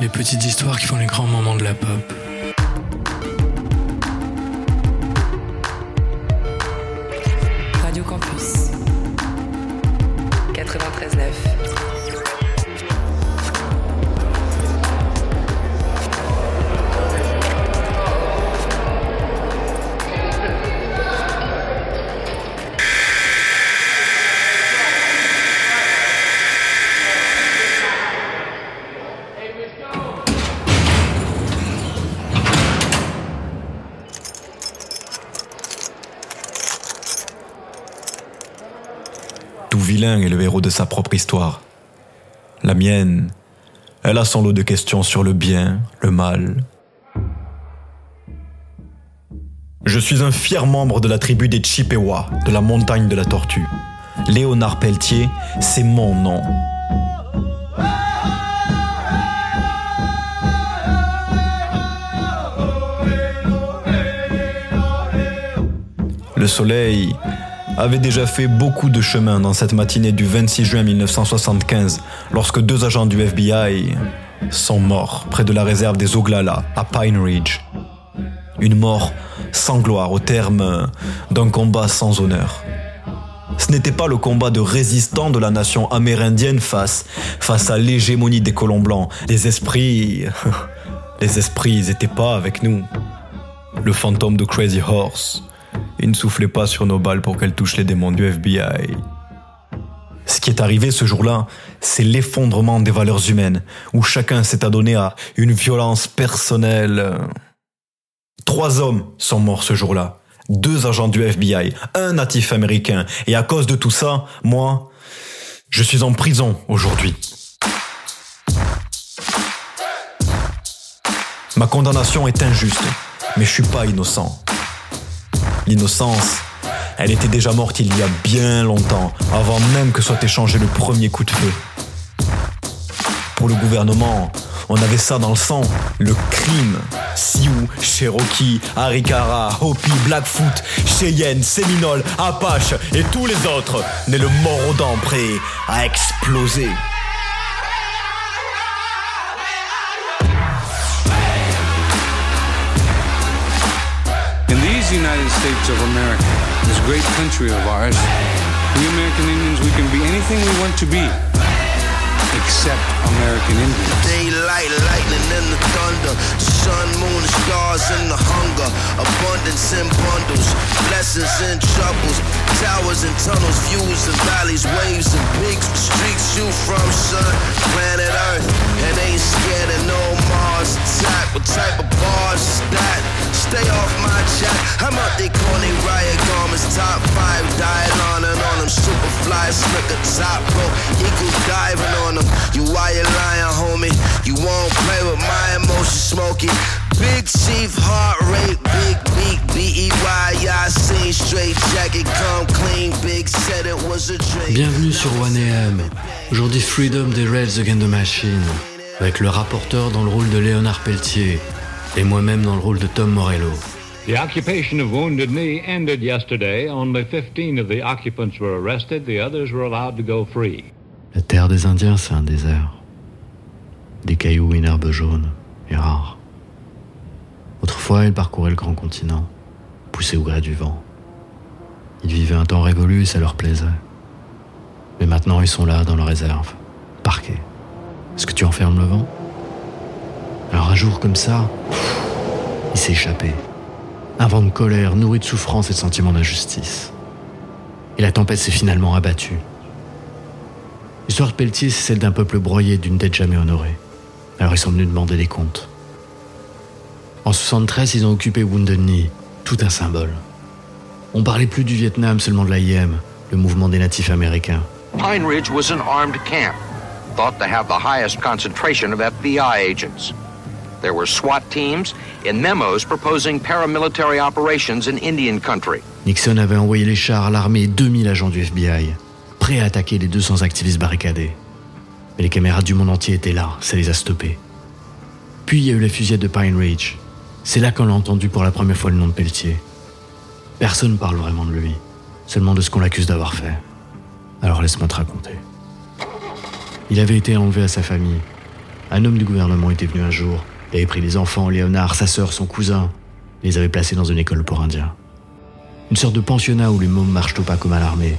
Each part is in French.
Les petites histoires qui font les grands moments de la pop. Est le héros de sa propre histoire. La mienne, elle a son lot de questions sur le bien, le mal. Je suis un fier membre de la tribu des Chippewa, de la montagne de la tortue. Léonard Pelletier, c'est mon nom. Le soleil avait déjà fait beaucoup de chemin dans cette matinée du 26 juin 1975, lorsque deux agents du FBI sont morts près de la réserve des Oglala à Pine Ridge. Une mort sans gloire au terme d'un combat sans honneur. Ce n'était pas le combat de résistants de la nation amérindienne face, face à l'hégémonie des colons blancs. Les esprits, les esprits n'étaient pas avec nous. Le fantôme de Crazy Horse, il ne soufflait pas sur nos balles pour qu'elles touchent les démons du FBI. Ce qui est arrivé ce jour-là, c'est l'effondrement des valeurs humaines, où chacun s'est adonné à une violence personnelle. Trois hommes sont morts ce jour-là. Deux agents du FBI, un natif américain. Et à cause de tout ça, moi, je suis en prison aujourd'hui. Ma condamnation est injuste, mais je suis pas innocent. L'innocence, elle était déjà morte il y a bien longtemps, avant même que soit échangé le premier coup de feu. Pour le gouvernement, on avait ça dans le sang, le crime. Sioux, Cherokee, Arikara, Hopi, Blackfoot, Cheyenne, Séminole, Apache et tous les autres, n'est le mordant prêt à exploser. States of America, this great country of ours, we American Indians, we can be anything we want to be, except American Indians. Daylight, lightning, and the thunder. Sun, moon, stars, and the hunger. Abundance in bundles. Blessings and troubles. Towers and tunnels, views and valleys, waves and peaks. Streets you from, sun. Planet Earth. And ain't scared of no Attack. What type of bars is that? Stay off my chat. I'm out they corny riot garments. Top five, dial on and on them. Superfly, slicker, top rope. Eagle diving on them. You why you lying, homie? You won't play with my emotions, smoky. Big chief, heart rate, big beat, B-E-Y, I seen straight jacket, come clean, big said it was a dream. Bienvenue sur 1AM. Aujourd'hui, Freedom des Rails Against the Machine. Avec le rapporteur dans le rôle de Léonard Pelletier. Et moi-même dans le rôle de Tom Morello. The occupation of Wounded Knee ended yesterday. Only 15 of the occupants were arrested. The others were allowed to go free. La terre des Indiens, c'est un désert. Des cailloux, une herbe jaune, et rare. Autrefois, ils parcouraient le grand continent, poussés au gré du vent. Ils vivaient un temps révolu et ça leur plaisait. Mais maintenant, ils sont là, dans leur réserve, parqués. Est-ce que tu enfermes le vent? Alors un jour comme ça, il s'est échappé. Un vent de colère, nourri de souffrance et de sentiment d'injustice. Et la tempête s'est finalement abattue. L'histoire de Pelletier, c'est celle d'un peuple broyé d'une dette jamais honorée. Alors ils sont venus demander des comptes. En 73, ils ont occupé Wounded Knee, tout un symbole. On parlait plus du Vietnam, seulement de l'AIM, le mouvement des natifs américains. Pine Ridge was an armed camp, thought to have the highest concentration of FBI agents. There were SWAT teams in memos proposing paramilitary operations in Indian country. Nixon avait envoyé les chars l'armée et 2000 agents du FBI, prêts à attaquer les 200 activistes barricadés. Mais les caméras du monde entier étaient là, ça les a stoppés. Puis il y a eu la fusillade de Pine Ridge. C'est là qu'on a entendu pour la première fois le nom de Pelletier. Personne ne parle vraiment de lui, seulement de ce qu'on l'accuse d'avoir fait. Alors laisse-moi te raconter. Il avait été enlevé à sa famille, Un homme du gouvernement était venu un jour. Il avait pris les enfants, Léonard, sa sœur, son cousin. Les avait placés dans une école pour Indiens. Une sorte de pensionnat où les mômes marchent au pas comme à l'armée.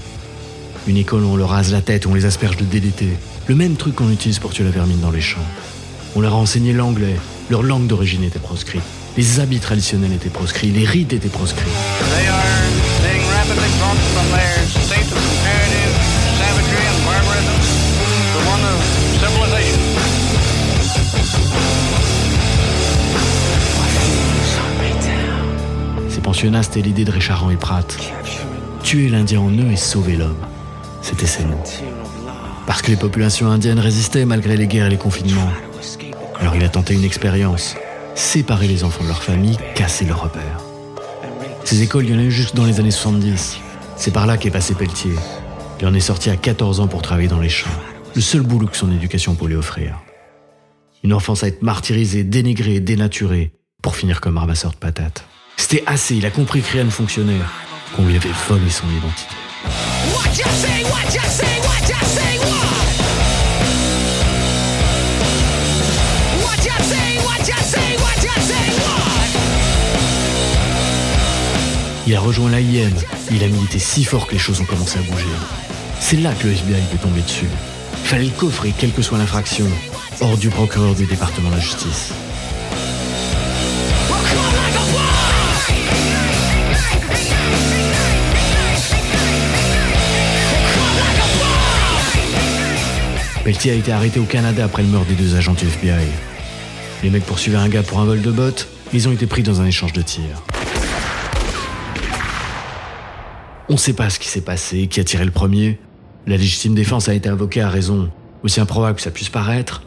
Une école où on leur rase la tête, on les asperge de DDT. Le même truc qu'on utilise pour tuer la vermine dans les champs. On leur a enseigné l'anglais. Leur langue d'origine était proscrite. Les habits traditionnels étaient proscrits. Les rites étaient proscrits. Ces pensionnats, c'était l'idée de Récharan et Pratt. Tuer l'Indien en eux et sauver l'homme. C'était ses mots. Parce que les populations indiennes résistaient malgré les guerres et les confinements. Alors il a tenté une expérience. Séparer les enfants de leur famille, casser leurs repères. Ces écoles, il y en a eu juste dans les années 70. C'est par là qu'est passé Pelletier. Il en est sorti à 14 ans pour travailler dans les champs. Le seul boulot que son éducation pouvait offrir. Une enfance à être martyrisée, dénigrée, dénaturée, pour finir comme ramasseur de patates. C'était assez, il a compris que rien ne fonctionnait, qu'on lui avait volé son identité. Il a rejoint l'AIM, il a milité si fort que les choses ont commencé à bouger. C'est là que le FBI est tombé dessus. Il fallait le coffrer, quelle que soit l'infraction, hors du procureur du département de la justice. Pelletier a été arrêté au Canada après le meurtre des deux agents du FBI. Les mecs poursuivaient un gars pour un vol de bottes, ils ont été pris dans un échange de tirs. On ne sait pas ce qui s'est passé, qui a tiré le premier. La légitime défense a été invoquée à raison. Aussi improbable que ça puisse paraître,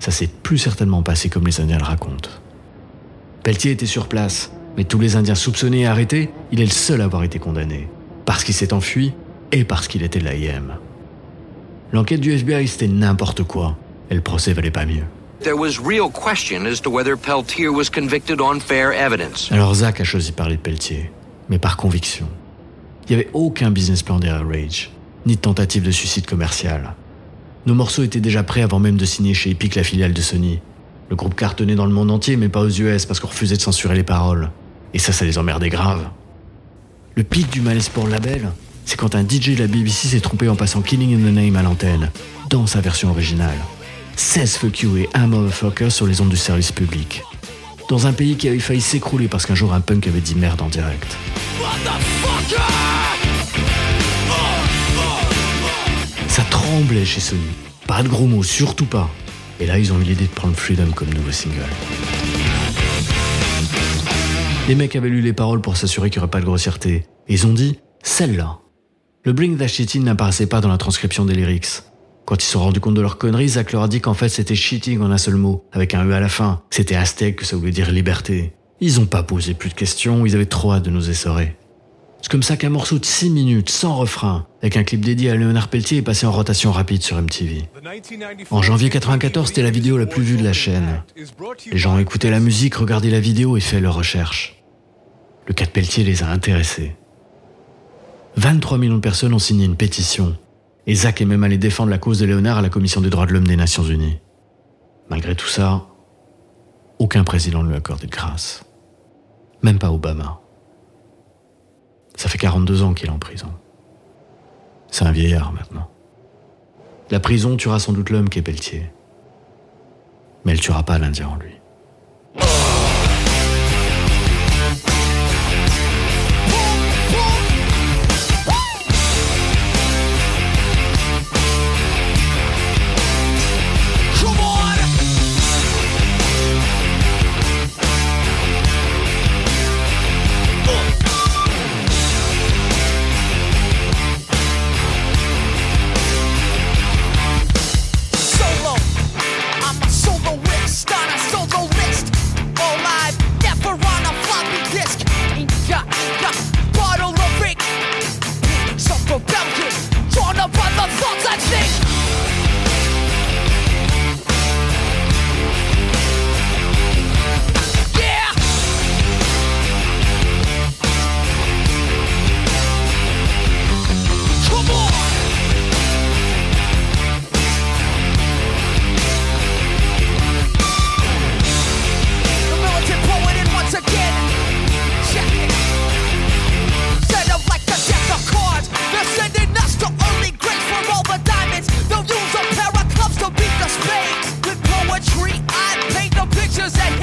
ça s'est plus certainement passé comme les Indiens le racontent. Pelletier était sur place, mais tous les Indiens soupçonnés et arrêtés, il est le seul à avoir été condamné. Parce qu'il s'est enfui et parce qu'il était de l'AIM. L'enquête du FBI, c'était n'importe quoi. Et le procès valait pas mieux. Alors Zach a choisi de parler de Pelletier, mais par conviction. Il n'y avait aucun business plan derrière Rage, ni de tentative de suicide commercial. Nos morceaux étaient déjà prêts avant même de signer chez Epic la filiale de Sony. Le groupe cartonnait dans le monde entier, mais pas aux US parce qu'on refusait de censurer les paroles. Et ça, ça les emmerdait grave. Le pic du malaise pour le label, c'est quand un DJ de la BBC s'est trompé en passant Killing in the Name à l'antenne, dans sa version originale. 16 fuck you et un motherfucker sur les ondes du service public. Dans un pays qui avait failli s'écrouler parce qu'un jour un punk avait dit merde en direct. Ça tremblait chez Sony. Pas de gros mots, surtout pas. Et là, ils ont eu l'idée de prendre Freedom comme nouveau single. Les mecs avaient lu les paroles pour s'assurer qu'il n'y aurait pas de grossièreté. Et ils ont dit, celle-là. Le Bring That Shit In n'apparaissait pas dans la transcription des lyrics. Quand ils se sont rendus compte de leur connerie, Zach leur a dit qu'en fait c'était cheating en un seul mot, avec un E à la fin. C'était aztèque, que ça voulait dire liberté. Ils ont pas posé plus de questions, ils avaient trop hâte de nous essorer. C'est comme ça qu'un morceau de 6 minutes, sans refrain, avec un clip dédié à Léonard Pelletier, est passé en rotation rapide sur MTV. En janvier 94, c'était la vidéo la plus vue de la chaîne. Les gens écouté la musique, regardé la vidéo et fait leurs recherches. Le cas de Pelletier les a intéressés. 23 millions de personnes ont signé une pétition. Et Zach est même allé défendre la cause de Léonard à la Commission des droits de l'homme des Nations Unies. Malgré tout ça, aucun président ne lui a accordé de grâce. Même pas Obama. Ça fait 42 ans qu'il est en prison. C'est un vieillard maintenant. La prison tuera sans doute l'homme qui est Pelletier. Mais elle tuera pas l'Indien en lui.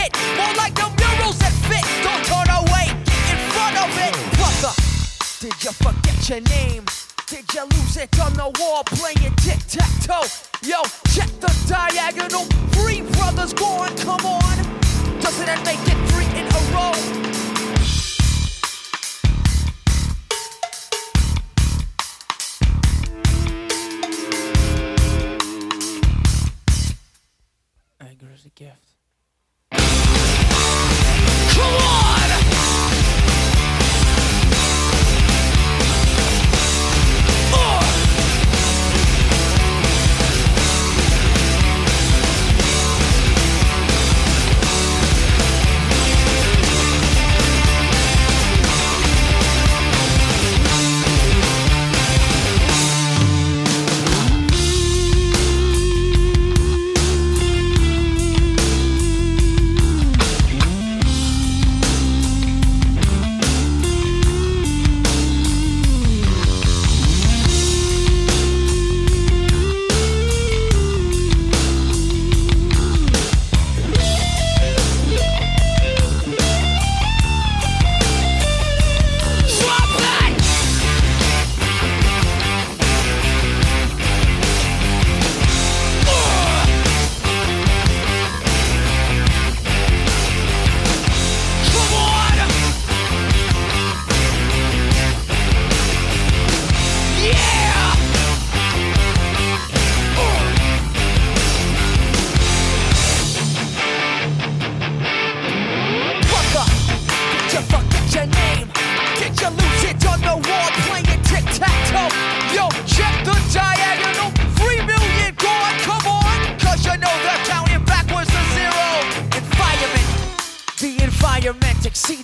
it. More like the murals that fit. Don't turn away, get in front of it. Brother, did you forget your name? Did you lose it on the wall playing tic tac toe? Yo, check the diagonal. Three brothers gone, come on. Doesn't that make it three in a row? gift.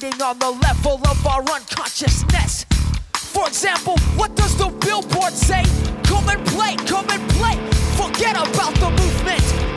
Environment on the level of our unconsciousness. For example, what does the billboard say? Come and play, come and play. Forget about the movement.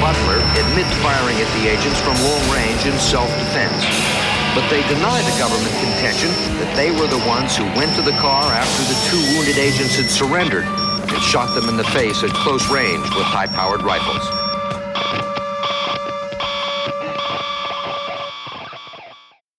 Butler admit firing at the agents from long range in self-defense. But they deny the government contention that they were the ones who went to the car after the two wounded agents had surrendered and shot them in the face at close range with high-powered rifles.